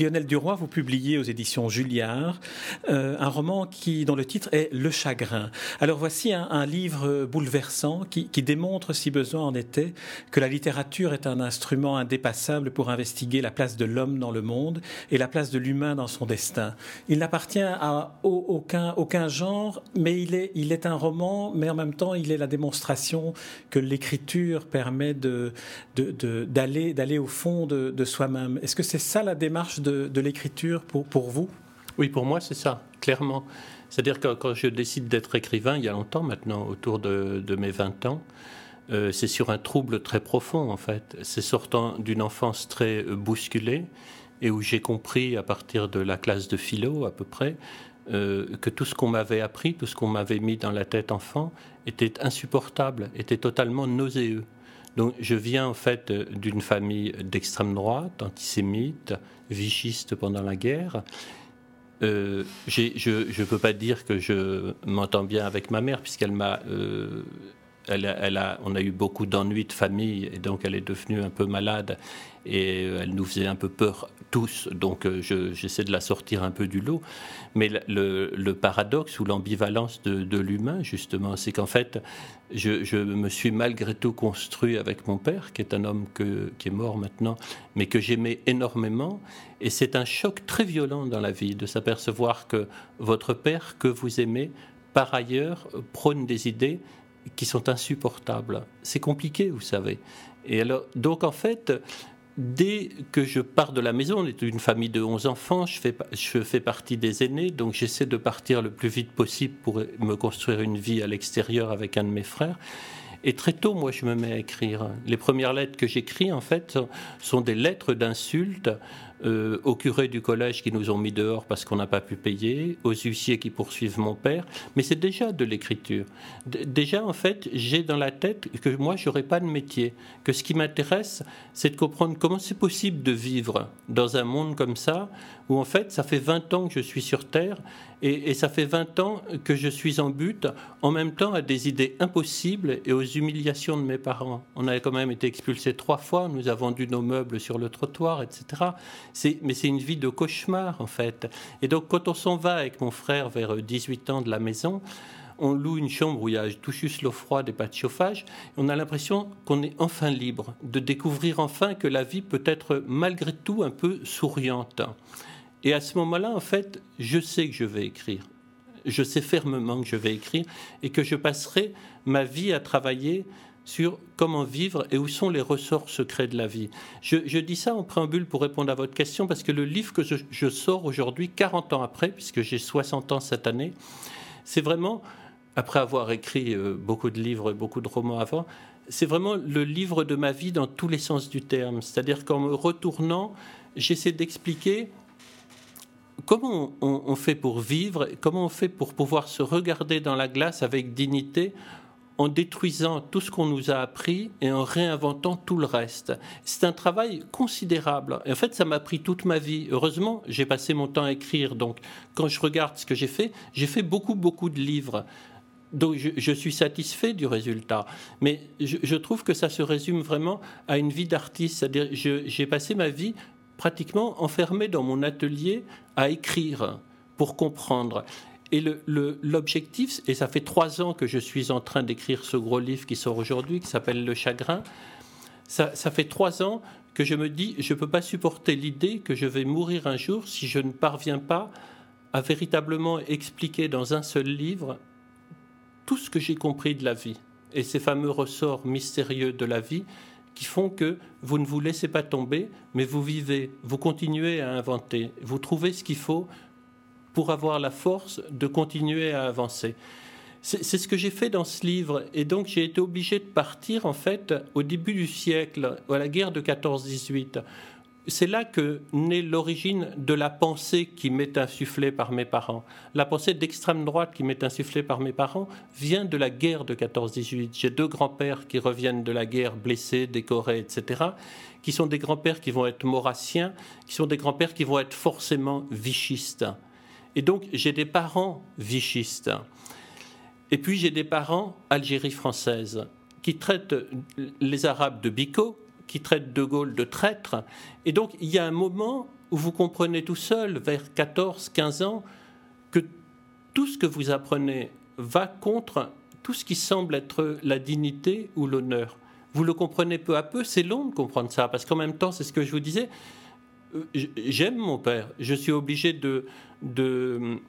Lionel Duroy, vous publiez aux éditions Julliard euh, un roman qui, dont le titre est Le chagrin. Alors voici un, livre bouleversant qui, démontre, si besoin en était, que la littérature est un instrument indépassable pour investiguer la place de l'homme dans le monde et la place de l'humain dans son destin. Il n'appartient à aucun, genre, mais il est, un roman, mais en même temps il est la démonstration que l'écriture permet d'aller, au fond de soi-même. Est-ce que c'est ça la démarche de de, l'écriture pour, pour vous? Oui, pour moi, c'est ça, clairement. C'est-à-dire que quand je décide d'être écrivain, il y a longtemps maintenant, autour de, mes 20 ans, euh, c'est sur un trouble très profond, en fait. C'est sortant d'une enfance très bousculée et où j'ai compris, à partir de la classe de philo, à peu près, euh, que tout ce qu'on m'avait appris, tout ce qu'on m'avait mis dans la tête enfant, était insupportable, était totalement nauséeux. Donc je viens en fait d'une famille d'extrême droite, antisémite, vichiste pendant la guerre. Euh, je ne peux pas dire que je m'entends bien avec ma mère, puisqu'elle m'a. Euh, elle, a, on a eu beaucoup d'ennuis de famille, et donc elle est devenue un peu malade, et elle nous faisait un peu peur tous, donc euh, j'essaie de la sortir un peu du lot. Mais le, paradoxe ou l'ambivalence de, l'humain, justement, c'est qu'en fait, je, me suis malgré tout construit avec mon père, qui est un homme qui est mort maintenant, mais que j'aimais énormément. Et c'est un choc très violent dans la vie de s'apercevoir que votre père, que vous aimez, par ailleurs, prône des idées qui sont insupportables. C'est compliqué, vous savez. Et alors, donc en fait, dès que je pars de la maison, on est une famille de 11 enfants, je fais, je fais partie des aînés, donc j'essaie de partir le plus vite possible pour me construire une vie à l'extérieur avec un de mes frères. Et très tôt, moi, je me mets à écrire. Les premières lettres que j'écris, en fait, sont des lettres d'insultes euh, aux curés du collège qui nous ont mis dehors parce qu'on n'a pas pu payer, aux huissiers qui poursuivent mon père, mais c'est déjà de l'écriture. déjà, en fait, j'ai dans la tête que moi, je n'aurai pas de métier, que ce qui m'intéresse, c'est de comprendre comment c'est possible de vivre dans un monde comme ça, où en fait, ça fait 20 ans que je suis sur Terre, et, ça fait 20 ans que je suis en but, en même temps à des idées impossibles et aux humiliations de mes parents. On avait quand même été expulsés trois fois, nous avons vendu nos meubles sur le trottoir, etc mais c'est une vie de cauchemar en fait. Et donc quand on s'en va avec mon frère vers 18 ans de la maison, on loue une chambre où il y a tout juste l'eau froide et pas de chauffage. on a l'impression qu'on est enfin libre, de découvrir enfin que la vie peut être malgré tout un peu souriante. Et à ce moment-là, en fait, je sais que je vais écrire. Je sais fermement que je vais écrire et que je passerai ma vie à travailler sur comment vivre et où sont les ressorts secrets de la vie. Je, dis ça en préambule pour répondre à votre question parce que le livre que je, sors aujourd'hui, 40 ans après, puisque j'ai 60 ans cette année, c'est vraiment, après avoir écrit euh, beaucoup de livres et beaucoup de romans avant, c'est vraiment le livre de ma vie dans tous les sens du terme. C'est-à-dire qu'en me retournant, j'essaie d'expliquer comment on, fait pour vivre, comment on fait pour pouvoir se regarder dans la glace avec dignité en détruisant tout ce qu'on nous a appris et en réinventant tout le reste. C'est un travail considérable. Et en fait, ça m'a pris toute ma vie. Heureusement, j'ai passé mon temps à écrire. Donc, quand je regarde ce que j'ai fait, j'ai fait beaucoup, beaucoup de livres. Donc, je, suis satisfait du résultat. Mais je, je, trouve que ça se résume vraiment à une vie d'artiste. C'est-à-dire, j'ai passé ma vie pratiquement enfermé dans mon atelier à écrire pour comprendre. Et l'objectif, et ça fait trois ans que je suis en train d'écrire ce gros livre qui sort aujourd'hui, qui s'appelle Le chagrin, ça, ça, fait trois ans que je me dis, je ne peux pas supporter l'idée que je vais mourir un jour si je ne parviens pas à véritablement expliquer dans un seul livre tout ce que j'ai compris de la vie et ces fameux ressorts mystérieux de la vie qui font que vous ne vous laissez pas tomber, mais vous vivez, vous continuez à inventer, vous trouvez ce qu'il faut pour avoir la force de continuer à avancer. C'est ce que j'ai fait dans ce livre. Et donc, j'ai été obligé de partir, en fait, au début du siècle, à la guerre de 14-18. C'est là que naît l'origine de la pensée qui m'est insufflée par mes parents. La pensée d'extrême droite qui m'est insufflée par mes parents vient de la guerre de 14-18. J'ai deux grands-pères qui reviennent de la guerre, blessés, décorés, etc., qui sont des grands-pères qui vont être maurassiens, qui sont des grands-pères qui vont être forcément vichistes. Et donc, j'ai des parents vichistes. Et puis j'ai des parents Algérie française qui traitent les Arabes de bico, qui traitent De Gaulle de traître. Et donc il y a un moment où vous comprenez tout seul, vers 14, 15 ans, que tout ce que vous apprenez va contre tout ce qui semble être la dignité ou l'honneur. Vous le comprenez peu à peu, c'est long de comprendre ça, parce qu'en même temps, c'est ce que je vous disais, j'aime mon père, je suis obligé de, de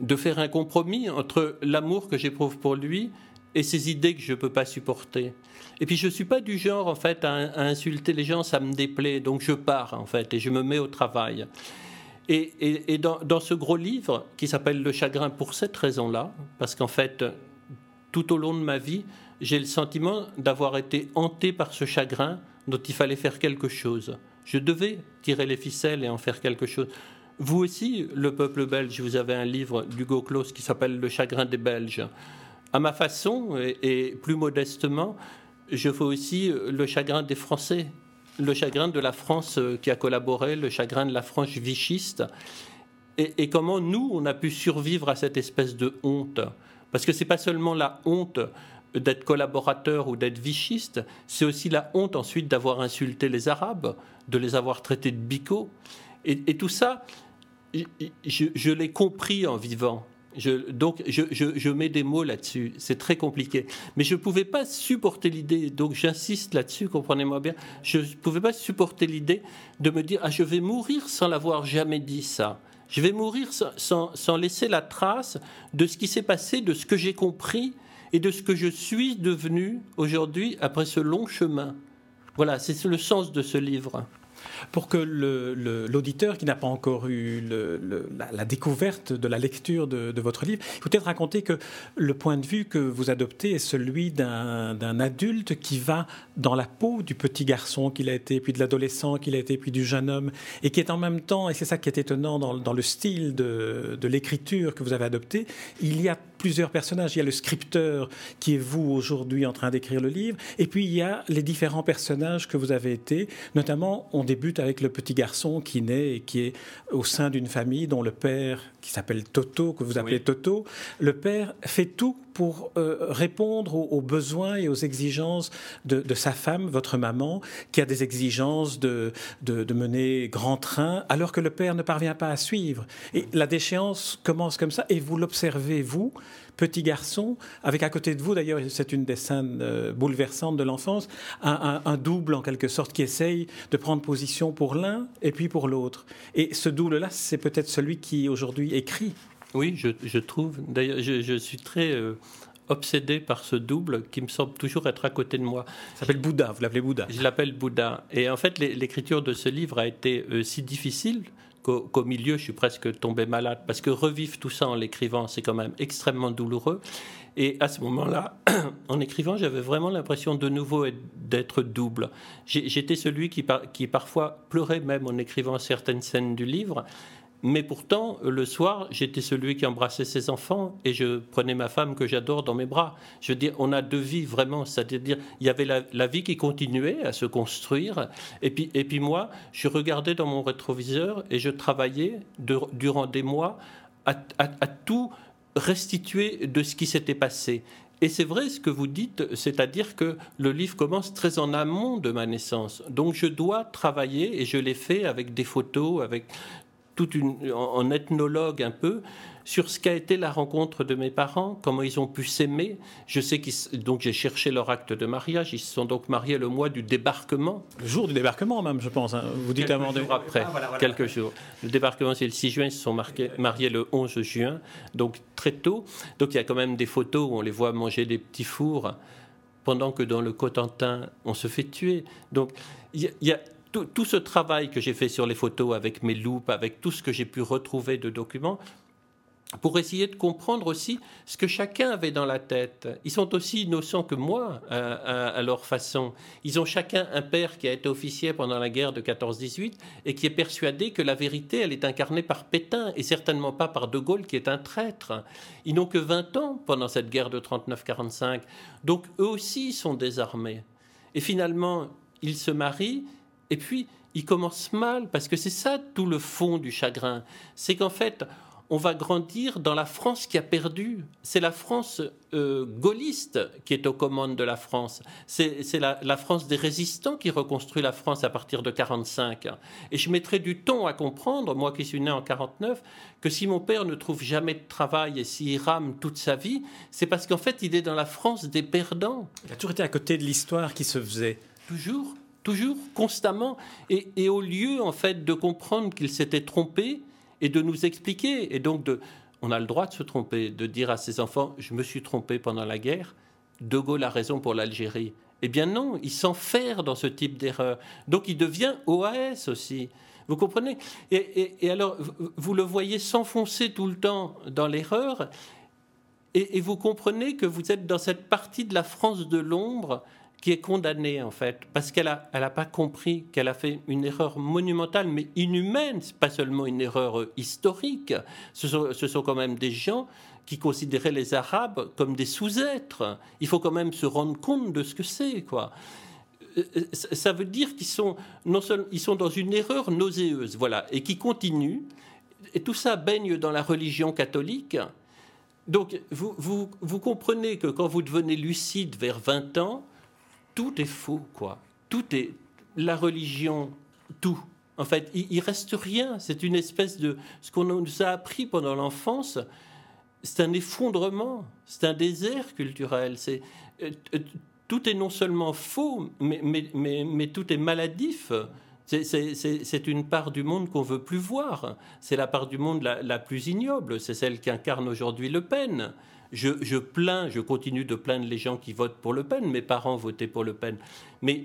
de faire un compromis entre l'amour que j'éprouve pour lui et ces idées que je ne peux pas supporter. Et puis je ne suis pas du genre en fait à, insulter les gens, ça me déplaît, donc je pars en fait et je me mets au travail. Et, dans, ce gros livre qui s'appelle Le chagrin pour cette raison-là, parce qu'en fait tout au long de ma vie, j'ai le sentiment d'avoir été hanté par ce chagrin dont il fallait faire quelque chose. Je devais tirer les ficelles et en faire quelque chose. Vous aussi, le peuple belge, vous avez un livre d'Hugo Claus qui s'appelle Le chagrin des Belges. À ma façon, et, plus modestement, je fais aussi le chagrin des Français, le chagrin de la France qui a collaboré, le chagrin de la France vichiste, et, et comment nous, on a pu survivre à cette espèce de honte? Parce que ce n'est pas seulement la honte d'être collaborateur ou d'être vichiste, c'est aussi la honte ensuite d'avoir insulté les Arabes, de les avoir traités de bicots. Et, tout ça, je, l'ai compris en vivant. donc, je, mets des mots là-dessus. C'est très compliqué. Mais je ne pouvais pas supporter l'idée, donc j'insiste là-dessus, comprenez-moi bien, je ne pouvais pas supporter l'idée de me dire, ah, je vais mourir sans l'avoir jamais dit ça. Je vais mourir sans, sans laisser la trace de ce qui s'est passé, de ce que j'ai compris et de ce que je suis devenu aujourd'hui après ce long chemin. Voilà, c'est le sens de ce livre pour que l'auditeur qui n'a pas encore eu la, découverte de la lecture de, votre livre, peut-être raconter que le point de vue que vous adoptez est celui d'un adulte qui va dans la peau du petit garçon qu'il a été, puis de l'adolescent qu'il a été, puis du jeune homme, et qui est en même temps, et c'est ça qui est étonnant dans, dans le style de, de l'écriture que vous avez adopté, il y a plusieurs personnages. Il y a le scripteur qui est vous aujourd'hui en train d'écrire le livre, et puis il y a les différents personnages que vous avez été. Notamment, on débute avec le petit garçon qui naît et qui est au sein d'une famille dont le père, qui s'appelle Toto, que vous appelez Toto, le père fait tout pour euh, répondre aux, besoins et aux exigences de, sa femme, votre maman, qui a des exigences de, de, mener grand train, alors que le père ne parvient pas à suivre. Et la déchéance commence comme ça, et vous l'observez, vous, petit garçon, avec à côté de vous, d'ailleurs, c'est une des scènes euh, bouleversantes de l'enfance, un, un, double en quelque sorte qui essaye de prendre position pour l'un et puis pour l'autre. Et ce double-là, c'est peut-être celui qui aujourd'hui écrit oui, je, trouve. D'ailleurs, je, suis très euh, obsédé par ce double qui me semble toujours être à côté de moi. Ça s'appelle Bouddha, vous l'appelez Bouddha Je l'appelle Bouddha. Et en fait, l'écriture de ce livre a été euh, si difficile qu'au milieu, je suis presque tombé malade. Parce que revivre tout ça en l'écrivant, c'est quand même extrêmement douloureux. Et à ce moment-là, en écrivant, j'avais vraiment l'impression de nouveau d'être double. J'étais celui qui, qui parfois pleurait même en écrivant certaines scènes du livre. Mais pourtant, le soir, j'étais celui qui embrassait ses enfants et je prenais ma femme que j'adore dans mes bras. Je veux dire, on a deux vies vraiment, c'est-à-dire, il y avait la, vie qui continuait à se construire. Et puis, et puis moi, je regardais dans mon rétroviseur et je travaillais durant des mois à, tout restituer de ce qui s'était passé. Et c'est vrai ce que vous dites, c'est-à-dire que le livre commence très en amont de ma naissance. Donc je dois travailler, et je l'ai fait avec des photos, avec toute une, en ethnologue un peu, sur ce qu'a été la rencontre de mes parents, comment ils ont pu s'aimer. Je sais qu'ils donc j'ai cherché leur acte de mariage. Ils se sont donc mariés le mois du débarquement. Le jour du débarquement même, je pense. Hein. Vous dites quelques jours après, ah, quelques jours. Le débarquement c'est le 6 juin. Ils se sont mariés le 11 juin, donc très tôt. Donc il y a quand même des photos où on les voit manger des petits fours pendant que dans le Cotentin on se fait tuer. Donc il y a tout, ce travail que j'ai fait sur les photos avec mes loupes, avec tout ce que j'ai pu retrouver de documents, pour essayer de comprendre aussi ce que chacun avait dans la tête. Ils sont aussi innocents que moi à, leur façon. Ils ont chacun un père qui a été officier pendant la guerre de 14-18 et qui est persuadé que la vérité, elle est incarnée par Pétain et certainement pas par De Gaulle qui est un traître. Ils n'ont que 20 ans pendant cette guerre de 39-45. Donc eux aussi sont désarmés. Et finalement, ils se marient et puis ils commencent mal parce que c'est ça tout le fond du chagrin. C'est qu'en fait, on va grandir dans la France qui a perdu. C'est la France euh, gaulliste qui est aux commandes de la France. C'est la, France des résistants qui reconstruit la France à partir de 45. Et je mettrai du temps à comprendre, moi qui suis né en 49, que si mon père ne trouve jamais de travail et s'il rame toute sa vie, c'est parce qu'en fait, il est dans la France des perdants. Il a toujours été à côté de l'histoire qui se faisait. Toujours, toujours, constamment. Et, au lieu, en fait, de comprendre qu'il s'était trompé, et de nous expliquer. Et donc, de, on a le droit de se tromper, de dire à ses enfants Je me suis trompé pendant la guerre, De Gaulle a raison pour l'Algérie. Eh bien non, il s'enferme dans ce type d'erreur. Donc il devient OAS aussi. Vous comprenez? Et, alors, vous le voyez s'enfoncer tout le temps dans l'erreur, et, vous comprenez que vous êtes dans cette partie de la France de l'ombre qui est condamnée en fait, parce qu'elle n'a elle a pas compris qu'elle a fait une erreur monumentale, mais inhumaine, pas seulement une erreur euh, historique. Ce sont, ce sont, quand même des gens qui considéraient les Arabes comme des sous-êtres. Il faut quand même se rendre compte de ce que c'est, quoi. Euh, euh, ça veut dire qu'ils sont non seulement ils sont dans une erreur nauséeuse, voilà, et qui continue. Et tout ça baigne dans la religion catholique. Donc, vous, vous, vous comprenez que quand vous devenez lucide vers 20 ans, tout est faux, quoi. Tout est la religion, tout. En fait, il, il reste rien. C'est une espèce de ce qu'on nous a appris pendant l'enfance. C'est un effondrement, c'est un désert culturel. C'est euh, tout est non seulement faux, mais tout est maladif. C'est une part du monde qu'on veut plus voir. C'est la part du monde la, la plus ignoble. C'est celle qu'incarne aujourd'hui Le Pen. Je, plains, je continue de plaindre les gens qui votent pour Le Pen. Mes parents votaient pour Le Pen. Mais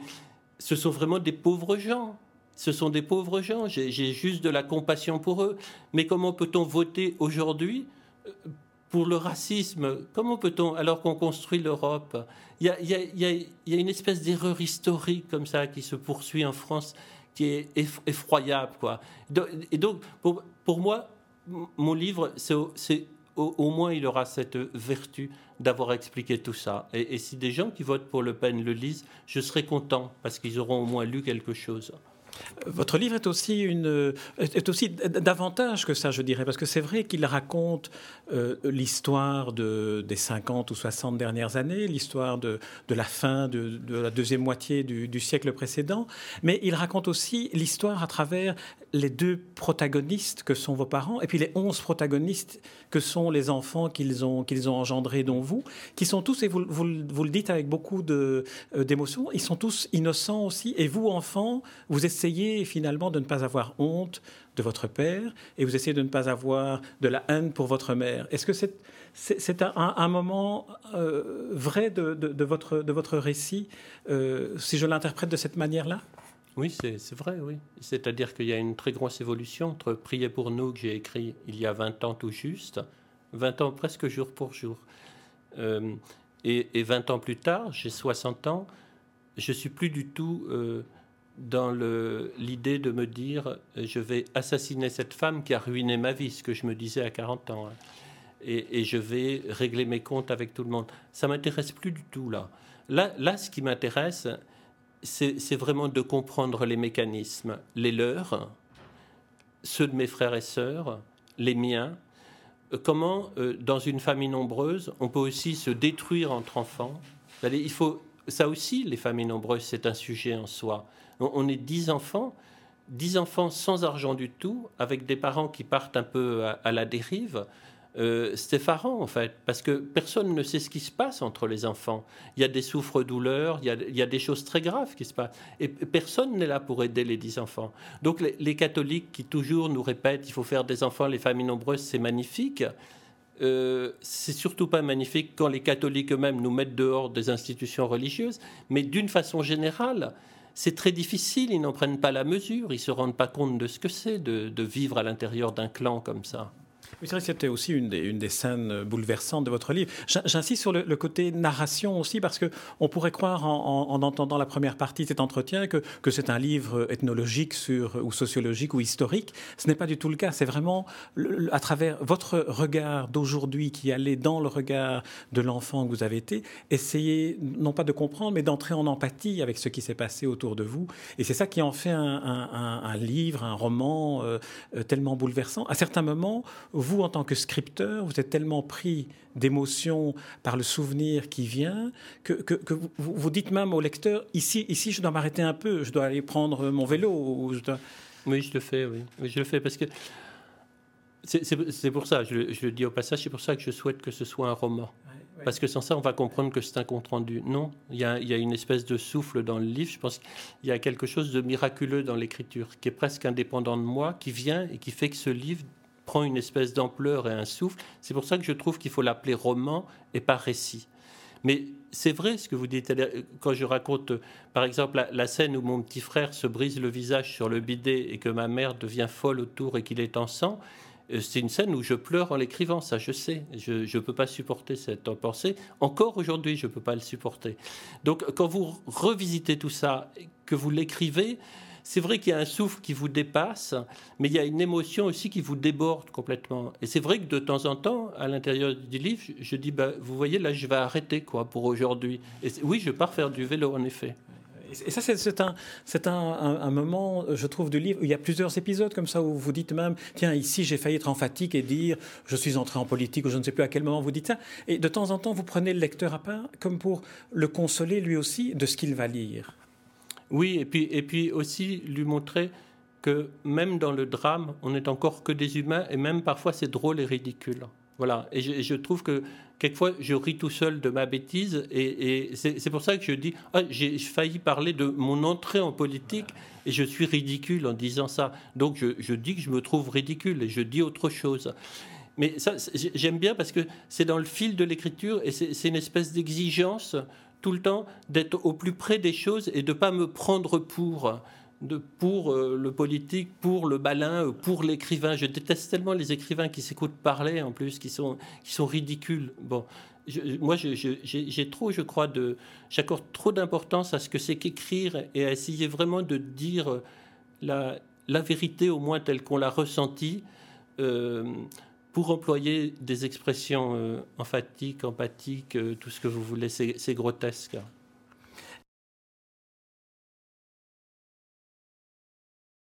ce sont vraiment des pauvres gens. Ce sont des pauvres gens. J'ai juste de la compassion pour eux. Mais comment peut-on voter aujourd'hui euh, pour le racisme? Comment peut-on, alors qu'on construit l'Europe? Il, y, a, une espèce d'erreur historique comme ça qui se poursuit en France qui est effroyable. Quoi. Et donc, pour, pour moi, mon livre, c'est au, moins il aura cette vertu d'avoir expliqué tout ça. Et, si des gens qui votent pour Le Pen le lisent, je serai content parce qu'ils auront au moins lu quelque chose. Votre livre est aussi, davantage que ça, je dirais, parce que c'est vrai qu'il raconte euh, l'histoire de, des 50 ou 60 dernières années, l'histoire de, la fin de, la deuxième moitié du, siècle précédent, mais il raconte aussi l'histoire à travers les deux protagonistes que sont vos parents, et puis les onze protagonistes que sont les enfants qu'ils ont, engendrés, dont vous, qui sont tous, et vous, vous, le dites avec beaucoup euh, d'émotion, ils sont tous innocents aussi, et vous, enfants, vous essayez finalement de ne pas avoir honte de votre père, et vous essayez de ne pas avoir de la haine pour votre mère. Est-ce que c'est un, moment euh, vrai de votre récit, euh, si je l'interprète de cette manière-là? Oui, c'est vrai, oui. C'est-à-dire qu'il y a une très grosse évolution entre Priez pour nous, que j'ai écrit il y a 20 ans tout juste, 20 ans presque jour pour jour, euh, et, et, 20 ans plus tard, j'ai 60 ans, je suis plus du tout euh, dans l'idée de me dire je vais assassiner cette femme qui a ruiné ma vie, ce que je me disais à 40 ans, hein, et, et, je vais régler mes comptes avec tout le monde. Ça m'intéresse plus du tout là. Là, là ce qui m'intéresse, c'est vraiment de comprendre les mécanismes, les leurs, ceux de mes frères et sœurs, les miens, euh, comment, euh, dans une famille nombreuse, on peut aussi se détruire entre enfants? Il faut, ça aussi, les familles nombreuses, c'est un sujet en soi. On, est dix enfants, dix enfants sans argent du tout, avec des parents qui partent un peu à la dérive. Euh, c'est effarant en fait, parce que personne ne sait ce qui se passe entre les enfants. Il y a des souffres-douleurs, il, y a des choses très graves qui se passent. Et personne n'est là pour aider les dix enfants. Donc les, catholiques qui toujours nous répètent il faut faire des enfants, les familles nombreuses, c'est magnifique. Euh, c'est surtout pas magnifique quand les catholiques eux-mêmes nous mettent dehors des institutions religieuses, mais d'une façon générale, c'est très difficile, ils n'en prennent pas la mesure, ils se rendent pas compte de ce que c'est de vivre à l'intérieur d'un clan comme ça. C'était aussi une des, scènes bouleversantes de votre livre. J'insiste sur le, côté narration aussi, parce qu'on pourrait croire en, en, entendant la première partie de cet entretien que, que c'est un livre ethnologique sur, ou sociologique ou historique. Ce n'est pas du tout le cas. C'est vraiment à travers votre regard d'aujourd'hui qui allait dans le regard de l'enfant que vous avez été, essayer non pas de comprendre, mais d'entrer en empathie avec ce qui s'est passé autour de vous. Et c'est ça qui en fait un, livre, un roman euh, euh, tellement bouleversant. À certains moments, vous vous, en tant que scripteur, vous êtes tellement pris d'émotion par le souvenir qui vient que, que, vous, vous, dites même au lecteur ici, ici, je dois m'arrêter un peu, je dois aller prendre mon vélo. Oui, je le fais, oui. je le fais parce que c'est pour ça, je, le dis au passage, c'est pour ça que je souhaite que ce soit un roman. Parce que sans ça, on va comprendre que c'est un compte rendu. Non, il y, a, il y, a, une espèce de souffle dans le livre. Je pense qu'il y a quelque chose de miraculeux dans l'écriture, qui est presque indépendant de moi, qui vient et qui fait que ce livre prend une espèce d'ampleur et un souffle. C'est pour ça que je trouve qu'il faut l'appeler roman et pas récit. Mais c'est vrai ce que vous dites quand je raconte, par exemple, la, scène où mon petit frère se brise le visage sur le bidet et que ma mère devient folle autour et qu'il est en sang. Euh, c'est une scène où je pleure en l'écrivant, ça je sais. Je ne peux pas supporter cette pensée. Encore aujourd'hui, je ne peux pas le supporter. Donc quand vous revisitez tout ça, que vous l'écrivez, c'est vrai qu'il y a un souffle qui vous dépasse, mais il y a une émotion aussi qui vous déborde complètement. Et c'est vrai que de temps en temps, à l'intérieur du livre, je dis, bah, vous voyez, là, je vais arrêter quoi pour aujourd'hui. Et oui, je pars faire du vélo, en effet. Et ça, c'est un, un, moment, je trouve, du livre où il y a plusieurs épisodes comme ça où vous dites même, tiens, ici j'ai failli être en fatigue et dire, je suis entré en politique ou je ne sais plus à quel moment vous dites ça. Et de temps en temps, vous prenez le lecteur à part comme pour le consoler lui aussi de ce qu'il va lire. Oui, et puis, et puis aussi lui montrer que même dans le drame, on n'est encore que des humains, et même parfois c'est drôle et ridicule. Voilà, et je, trouve que quelquefois je ris tout seul de ma bêtise, et, c'est pour ça que je dis, ah, j'ai failli parler de mon entrée en politique, et je suis ridicule en disant ça. Donc je, je dis que je me trouve ridicule, et je dis autre chose. Mais ça, j'aime bien parce que c'est dans le fil de l'écriture, et c'est une espèce d'exigence tout le temps d'être au plus près des choses et de ne pas me prendre pour, de, pour euh, le politique, pour le balin, euh, pour l'écrivain. Je déteste tellement les écrivains qui s'écoutent parler en plus, qui sont, qui sont ridicules. Bon, moi, j'ai trop, je crois, de, j'accorde trop d'importance à ce que c'est qu'écrire et à essayer vraiment de dire la, la vérité au moins telle qu'on l'a ressentie. Euh, pour employer des expressions emphatiques, empathiques, euh, tout ce que vous voulez, c'est grotesque.